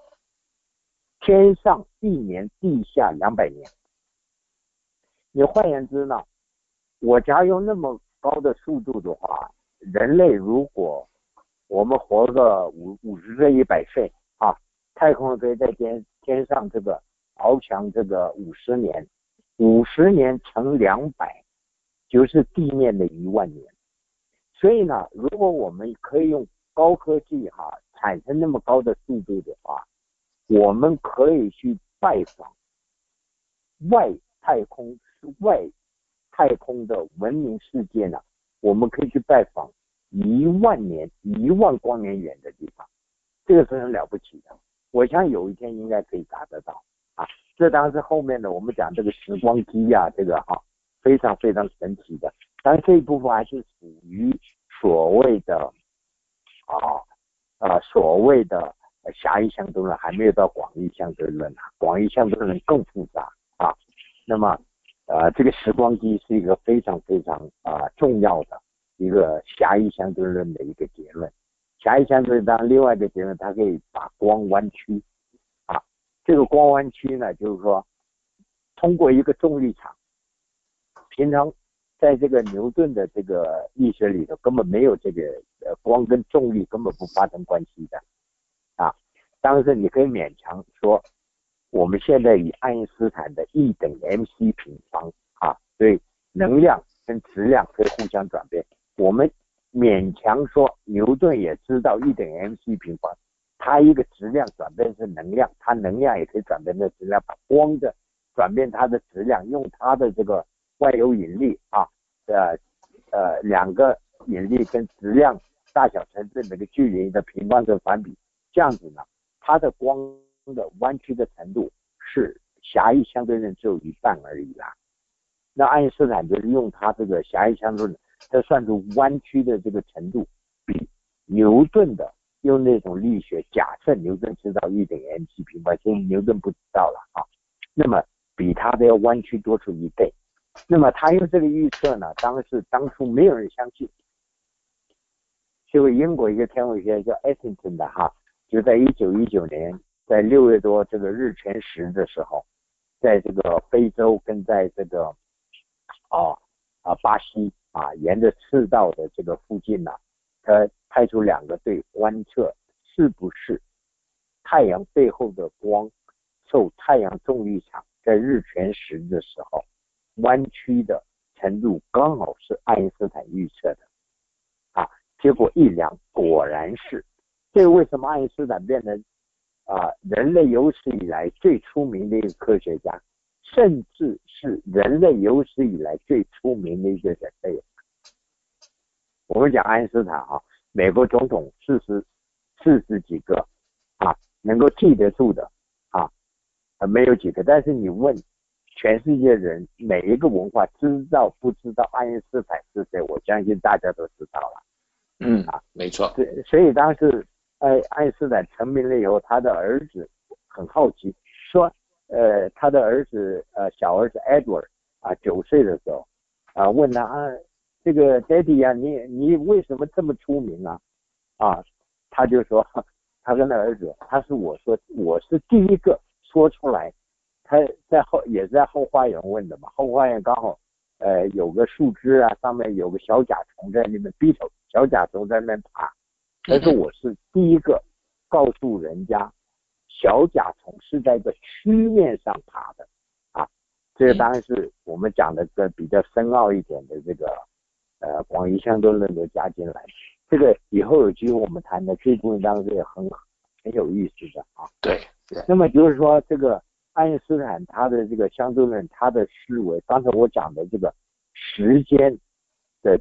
天上一年，地下两百年。你换言之呢，我假如用那么高的速度的话，人类如果我们活个五五十岁一百岁啊。太空可以在天天上这个翱翔这个五十年，五十年乘两百，就是地面的一万年。所以呢，如果我们可以用高科技哈产生那么高的速度的话，我们可以去拜访外太空外太空的文明世界呢，我们可以去拜访一万年一万光年远的地方，这个是很了不起的。我想有一天应该可以达得到啊！这当然是后面的我们讲这个时光机呀，这个哈非常非常神奇的。但这一部分还是属于所谓的啊啊所谓的狭义相对论，还没有到广义相对论啊。广义相对论更复杂啊。那么呃，这个时光机是一个非常非常啊重要的一个狭义相对论的一个结论。狭义相对论当然另外一个结论，它可以把光弯曲啊。这个光弯曲呢，就是说通过一个重力场，平常在这个牛顿的这个力学里头根本没有这个呃光跟重力根本不发生关系的啊。当时你可以勉强说，我们现在以爱因斯坦的 E 等于 mc 平方啊，所以能量跟质量可以互相转变。我们勉强说，牛顿也知道 E 等于 mc 平方，它一个质量转变成能量，它能量也可以转变成质量，把光的转变它的质量，用它的这个万有引力啊，呃呃两个引力跟质量大小成这么个距离的平方成反比，这样子呢，它的光的弯曲的程度是狭义相对论只有一半而已啦。那爱因斯坦就是用他这个狭义相对论。他算出弯曲的这个程度，比牛顿的用那种力学，假设牛顿知道 E 等于 mc 平方，其实牛顿不知道了啊。那么比他的要弯曲多出一倍。那么他用这个预测呢，当时当初没有人相信。结果英国一个天文学家叫艾森顿的哈，就在一九一九年，在六月多这个日全食的时候，在这个非洲跟在这个啊啊巴西啊沿着赤道的这个附近呢，他派出两个队观测是不是太阳背后的光受太阳重力场在日全食的时候弯曲的程度刚好是爱因斯坦预测的。啊结果一量，果然是。这个为什么爱因斯坦变成啊人类有史以来最出名的一个科学家，甚至是人类有史以来最出名的一个人类？我们讲爱因斯坦啊，美国总统四十四十几个啊，能够记得住的啊，没有几个。但是你问全世界人，每一个文化知道不知道爱因斯坦是谁？我相信大家都知道了。嗯啊，没错。对，所以当时爱爱因斯坦成名了以后，他的儿子很好奇，说，呃，他的儿子呃小儿子 Edward 啊九岁的时候啊问他啊这个 Daddy 呀，你你为什么这么出名啊？啊，他就说 他跟他儿子，他是我说我是第一个说出来，他在后也在后花园问的嘛，后花园刚好。呃，有个树枝啊，上面有个小甲虫在那边低头，小甲虫在那边爬。但是我是第一个告诉人家，小甲虫是在一个曲面上爬的啊。这个当然是我们讲的个比较深奥一点的这个呃广义相对论都加进来。这个以后有机会我们谈的这部分当然是也很很有意思的啊。对对。那么就是说这个。爱因斯坦他的这个相对论，他的思维，刚才我讲的这个时间的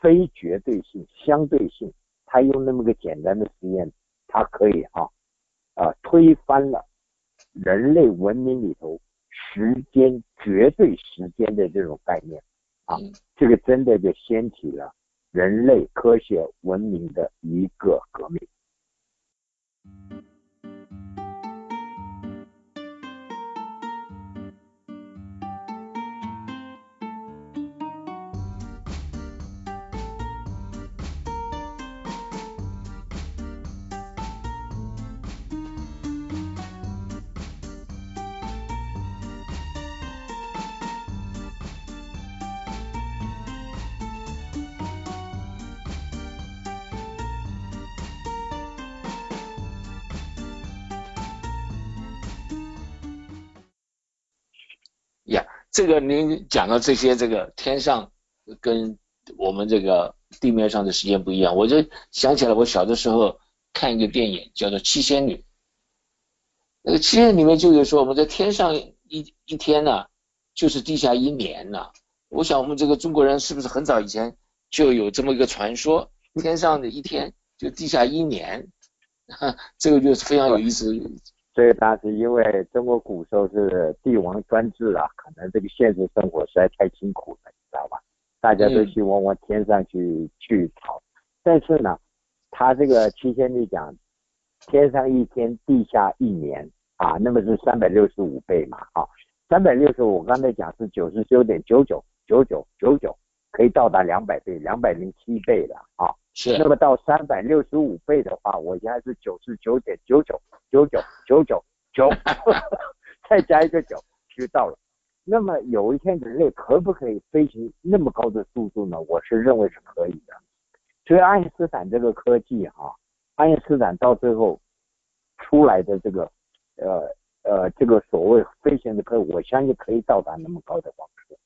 非绝对性、相对性，他用那么个简单的实验，他可以啊啊推翻了人类文明里头时间绝对时间的这种概念啊，这个真的就掀起了人类科学文明的一个革命。这个您讲到这些，这个天上跟我们这个地面上的时间不一样，我就想起来我小的时候看一个电影叫做《七仙女》，那个七仙女里面就有说我们在天上一一天呢，就是地下一年呢。我想我们这个中国人是不是很早以前就有这么一个传说，天上的一天就地下一年，这个就是非常有意思。所以当时因为中国古时候是帝王专制啊，可能这个现实生活实在太辛苦了，你知道吧？大家都希望往天上去去跑。但是呢，他这个七仙女讲，天上一天，地下一年啊，那么是三百六十五倍嘛，啊，三百六十五，我刚才讲是九十九点九九九九九九，可以到达两百倍，两百零七倍了啊。是，那么到三百六十五倍的话，我现在是九十九点九九九九九九九，再加一个九就到了。那么有一天人类可不可以飞行那么高的速度呢？我是认为是可以的。所以爱因斯坦这个科技哈，爱因斯坦到最后出来的这个呃呃这个所谓飞行的科，我相信可以到达那么高的光速，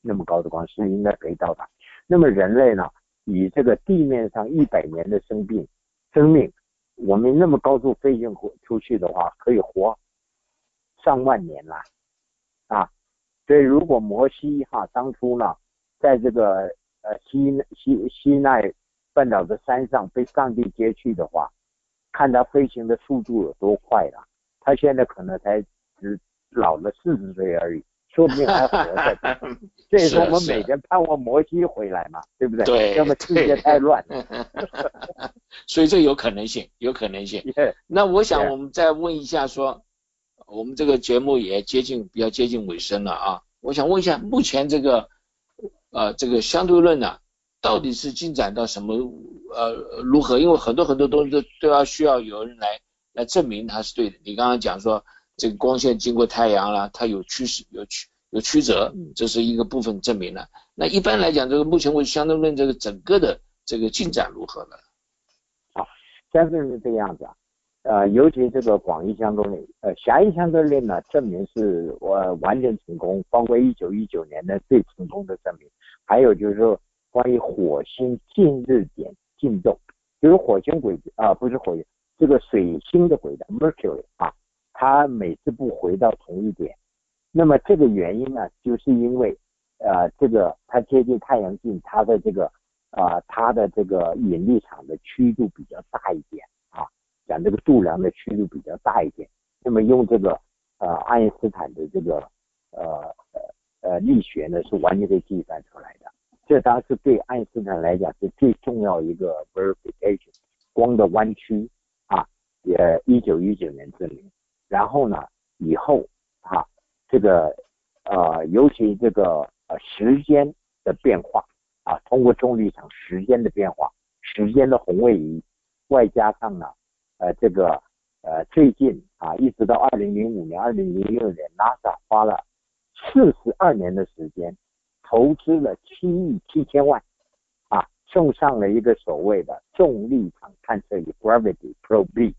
那么高的光速应该可以到达。那么人类呢？以这个地面上一百年的生病生命，我们那么高速飞行出出去的话，可以活上万年了啊！所以如果摩西哈当初呢，在这个呃西西西奈半岛的山上被上帝接去的话，看他飞行的速度有多快了，他现在可能才只老了四十岁而已。说不定还活着，这也是我们每天盼望摩西回来嘛，对不对？对，要么世界太乱了。所以这有可能性，有可能性。那我想我们再问一下，说我们这个节目也接近比较接近尾声了啊，我想问一下，目前这个呃这个相对论呢，到底是进展到什么呃如何？因为很多很多东西都都要需要有人来来证明它是对的。你刚刚讲说这个光线经过太阳了，它有趋势有曲有曲折，这是一个部分证明了。那一般来讲，这个目前为止相对论这个整个的这个进展如何呢？好相对论是这个样子啊，呃，尤其这个广义相对论，呃，狭义相对论呢，证明是我完全成功，包括一九一九年的最成功的证明。还有就是说，关于火星近日点进动，就是火星轨啊，不是火星，这个水星的轨道 Mercury 啊，它每次不回到同一点，那么这个原因呢，就是因为呃，这个它接近太阳镜，它的这个。啊，它的这个引力场的曲度比较大一点啊，讲这个度量的曲度比较大一点。那么用这个呃爱因斯坦的这个呃呃呃力学呢，是完全可以计算出来的。这当时对爱因斯坦来讲是最重要一个 verification，光的弯曲啊，也一九一九年证明。然后呢，以后啊，这个呃尤其这个呃时间的变化。啊，通过重力场时间的变化，时间的红位移，外加上呢，呃，这个呃，最近啊，一直到二零零五年、二零零六年，NASA 花了四十二年的时间，投资了七亿七千万，啊，送上了一个所谓的重力场探测仪 Gravity Probe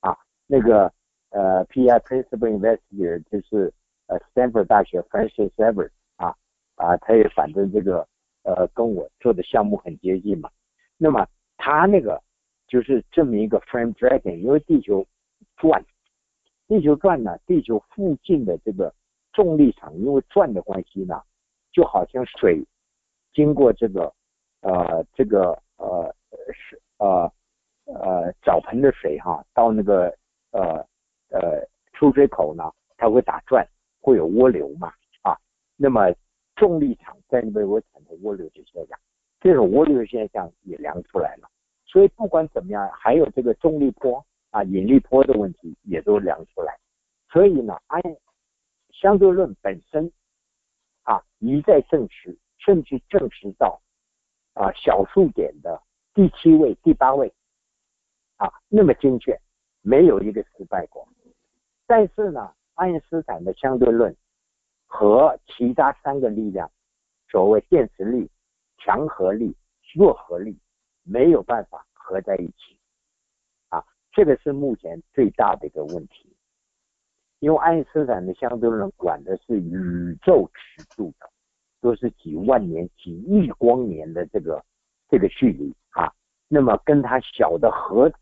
啊，那个呃，PI Principal Investigator 就是呃，Stanford 大学 Francis e v e r 啊，啊，他也反正这个。呃，跟我做的项目很接近嘛。那么他那个就是证明一个 frame dragging，因为地球转，地球转呢，地球附近的这个重力场因为转的关系呢，就好像水经过这个呃这个呃是呃呃澡盆的水哈，到那个呃呃出水口呢，它会打转，会有涡流嘛啊，那么。重力场在那边会产生涡流的现象，这种涡流现象也量出来了。所以不管怎么样，还有这个重力波啊、引力波的问题也都量出来。所以呢，按相对论本身啊一再证实，甚至证实到啊小数点的第七位、第八位啊那么精确，没有一个失败过。但是呢，爱因斯坦的相对论。和其他三个力量，所谓电磁力、强合力、弱合力，没有办法合在一起，啊，这个是目前最大的一个问题。因为爱因斯坦的相对论管的是宇宙尺度的，都是几万年、几亿光年的这个这个距离啊，那么跟它小的核子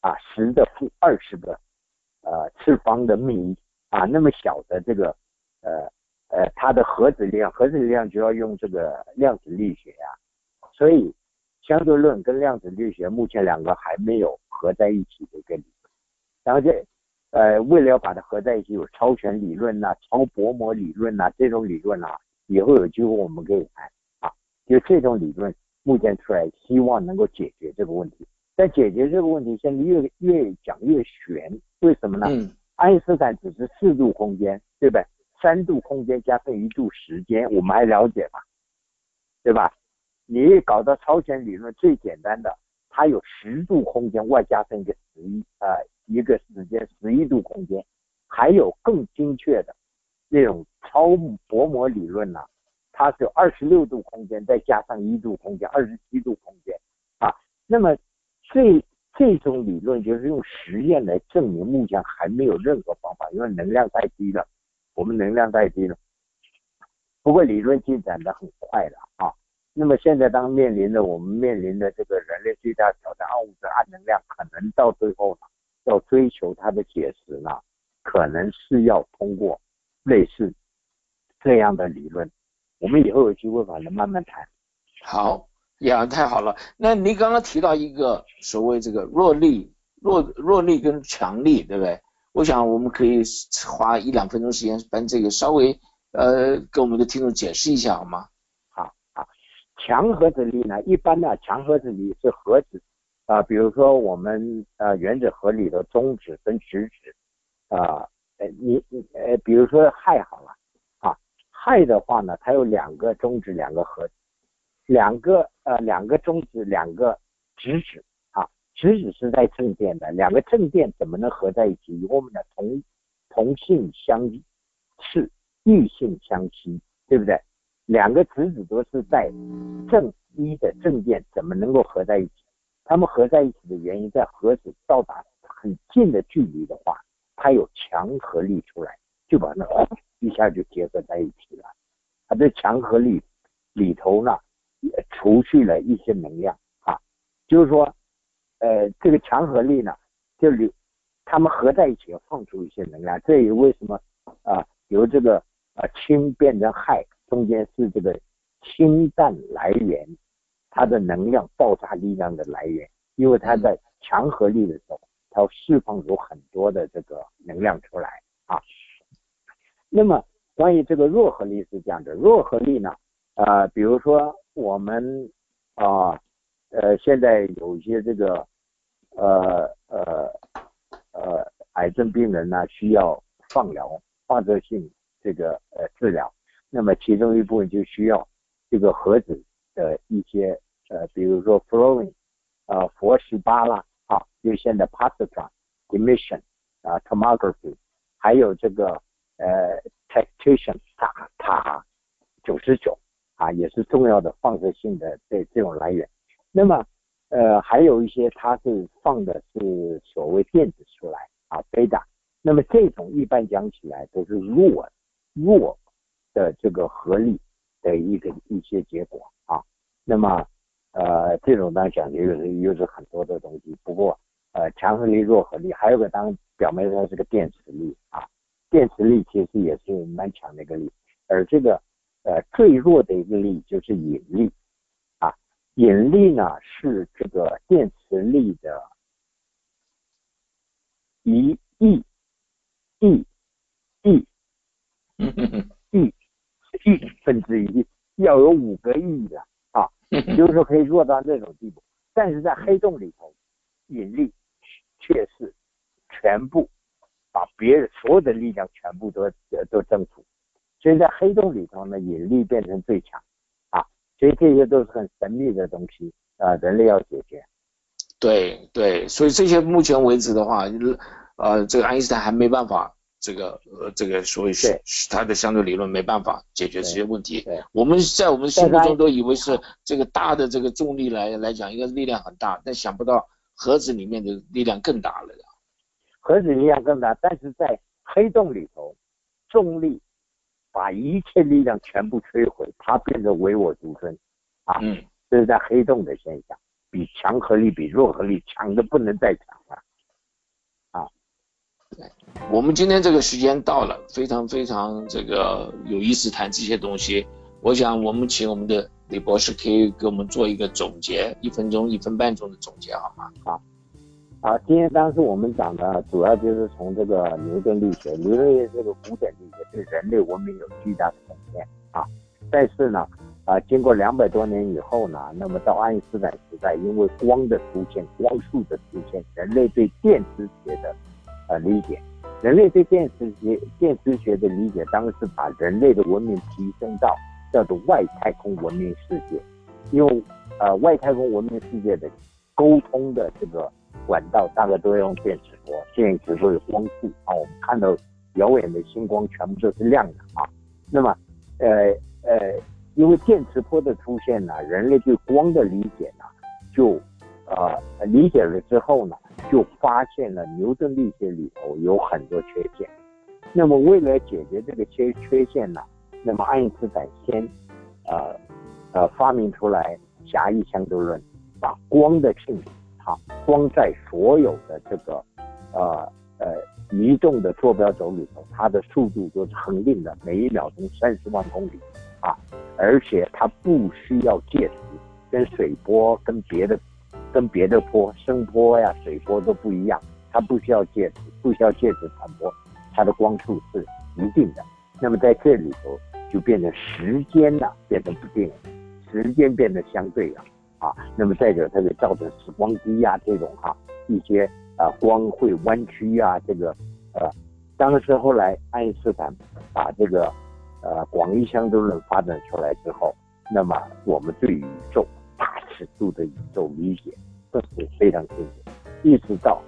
啊，十的负二十个呃次方的米啊，那么小的这个。呃呃，它的核子量，核子量就要用这个量子力学呀，所以相对论跟量子力学目前两个还没有合在一起的一个理论。然后这呃，为了要把它合在一起，有超弦理论呐、超薄膜理论呐这种理论呐，以后有机会我们可以谈啊。就这种理论目前出来，希望能够解决这个问题。但解决这个问题，现在越越讲越悬，为什么呢？爱因斯坦只是四度空间，对不对？三度空间加上一度时间，我们还了解吗？对吧？你搞到超弦理论最简单的，它有十度空间外加上一个十一啊一个时间十一度空间，还有更精确的那种超薄膜理论呢，它是有二十六度空间再加上一度空间，二十七度空间啊。那么这这种理论就是用实验来证明，目前还没有任何方法，因为能量太低了。我们能量太低了，不过理论进展的很快了啊。那么现在当面临着我们面临的这个人类最大挑战，暗物质、暗能量，可能到最后呢，要追求它的解释呢，可能是要通过类似这样的理论。我们以后有机会反正慢慢谈。好，呀，太好了。那您刚刚提到一个所谓这个弱力、弱弱力跟强力，对不对？我想我们可以花一两分钟时间，把这个稍微呃给我们的听众解释一下，好吗？好，好，强核子力呢，一般呢，强核子力是核子啊，比如说我们呃原子核里的中子跟质子，啊，呃你呃比如说氦好了啊，氦的话呢，它有两个中子两个核子，两个呃两个中子两个质子啊，质子是在正电的，两个正电怎么能合在一起？与我们的同同性相斥，异性相吸，对不对？两个质子都是在正一的正电，怎么能够合在一起？它们合在一起的原因，在核子到达很近的距离的话，它有强合力出来，就把那 一下就结合在一起了。它的强合力里头呢，除去了一些能量啊，就是说，呃，这个强合力呢，就里它们合在一起放出一些能量。这也为什么啊，由这个啊氢变成氦，中间是这个氢弹来源。它的能量爆炸力量的来源，因为它在强合力的时候，它要释放出很多的这个能量出来啊。那么关于这个弱合力是这样的，弱合力呢，呃，比如说我们啊，呃，现在有一些这个呃呃呃癌症病人呢需要放疗，放射性这个呃治疗，那么其中一部分就需要这个核子的一些。呃，比如说 flowing，啊，佛十八啦，啊，就现在 positron emission，啊，tomography，还有这个呃，tactician 塔塔九十九，啊，也是重要的放射性的这这种来源。那么，呃，还有一些它是放的是所谓电子出来，啊贝塔。那么这种一般讲起来都是弱弱的这个合力的一个一些结果啊。那么呃，这种呢讲究又是又是很多的东西，不过呃，强合力、弱合力，还有个当表面上是个电磁力啊，电磁力其实也是蛮强的一个力，而这个呃最弱的一个力就是引力啊，引力呢是这个电磁力的一亿亿亿亿亿分之一，要有五个亿的啊。就是说可以弱到这种地步，但是在黑洞里头，引力却是全部把别人所有的力量全部都都征服，所以在黑洞里头呢，引力变成最强啊，所以这些都是很神秘的东西啊，人类要解决。对对，所以这些目前为止的话，呃，这个爱因斯坦还没办法。这个呃，这个所以是他的相对理论没办法解决这些问题。我们在我们心目中都以为是这个大的这个重力来来讲，应该是力量很大，但想不到盒子里面的力量更大了。盒子力量更大，但是在黑洞里头，重力把一切力量全部摧毁，它变得唯我独尊啊！嗯，这是在黑洞的现象，比强合力比弱合力强的不能再强了啊！对。我们今天这个时间到了，非常非常这个有意思谈这些东西。我想我们请我们的李博士可以给我们做一个总结，一分钟、一分半钟的总结，好吗？好，好，今天当时我们讲的主要就是从这个牛顿力学，牛顿这个古典力学对人类文明有巨大的贡献啊。但是呢，啊，经过两百多年以后呢，那么到爱因斯坦时代，因为光的出现、光速的出现，人类对电磁学的呃理解。人类对电磁学、电磁学的理解，当时把人类的文明提升到叫做外太空文明世界，因为呃外太空文明世界的沟通的这个管道大概都要用电磁波，电磁波有光速啊，我们看到遥远的星光全部都是亮的啊。那么呃呃，因为电磁波的出现呢，人类对光的理解呢就。呃，理解了之后呢，就发现了牛顿力学里头有很多缺陷。那么为了解决这个缺缺陷呢，那么爱因斯坦先，呃，呃发明出来狭义相对论，把光的性质，啊，光在所有的这个，呃呃移动的坐标轴里头，它的速度都是恒定的，每一秒钟三十万公里，啊，而且它不需要介质，跟水波跟别的。跟别的波、声波呀、水波都不一样，它不需要介质，不需要介质传播，它的光速是一定的。那么在这里头就变成时间呢变得不定，时间变得相对了。啊。那么再者，它会造成时光机呀这种哈一些啊光会弯曲啊这个呃，当时后来爱因斯坦把这个呃广义相对论发展出来之后，那么我们对宇宙大尺度的宇宙理解更是非常清楚，一直到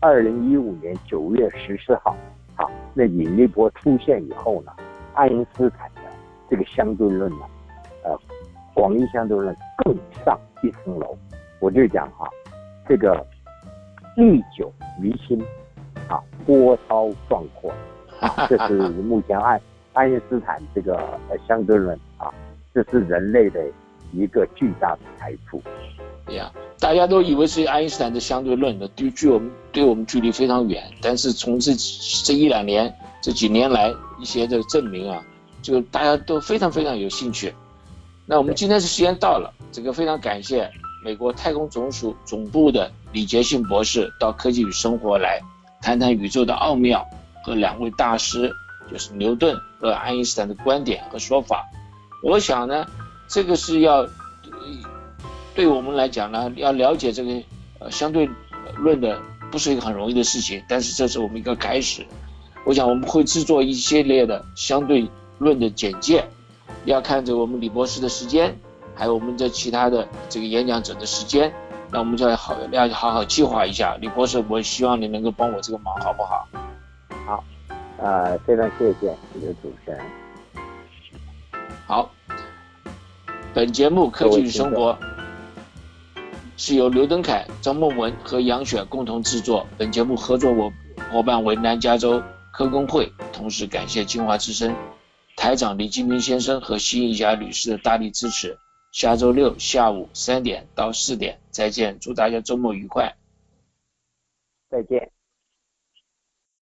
二零一五年九月十四号，啊，那引力波出现以后呢，爱因斯坦的这个相对论呢，呃，广义相对论更上一层楼。我就讲哈，这个历久弥新，啊，波涛壮阔，啊，这是目前爱爱因斯坦这个呃相对论啊，这是人类的一个巨大的财富。呀，大家都以为是爱因斯坦的相对论的，对距我们对我们距离非常远。但是从这这一两年这几年来一些的证明啊，就大家都非常非常有兴趣。那我们今天是时间到了，这个非常感谢美国太空总署总部的李杰信博士到科技与生活来谈谈宇宙的奥妙和两位大师就是牛顿和爱因斯坦的观点和说法。我想呢，这个是要。对我们来讲呢，要了解这个呃相对论的不是一个很容易的事情，但是这是我们一个开始。我想我们会制作一系列的相对论的简介，要看着我们李博士的时间，还有我们的其他的这个演讲者的时间，那我们就要好要好好计划一下。李博士，我希望你能够帮我这个忙，好不好？好，呃，非常谢谢你的主持人。好，本节目《科技与生活》。是由刘登凯、张梦文和杨雪共同制作。本节目合作我伙伴为南加州科工会，同时感谢清华之声台长李金明先生和辛义霞女士的大力支持。下周六下午三点到四点再见，祝大家周末愉快，再见。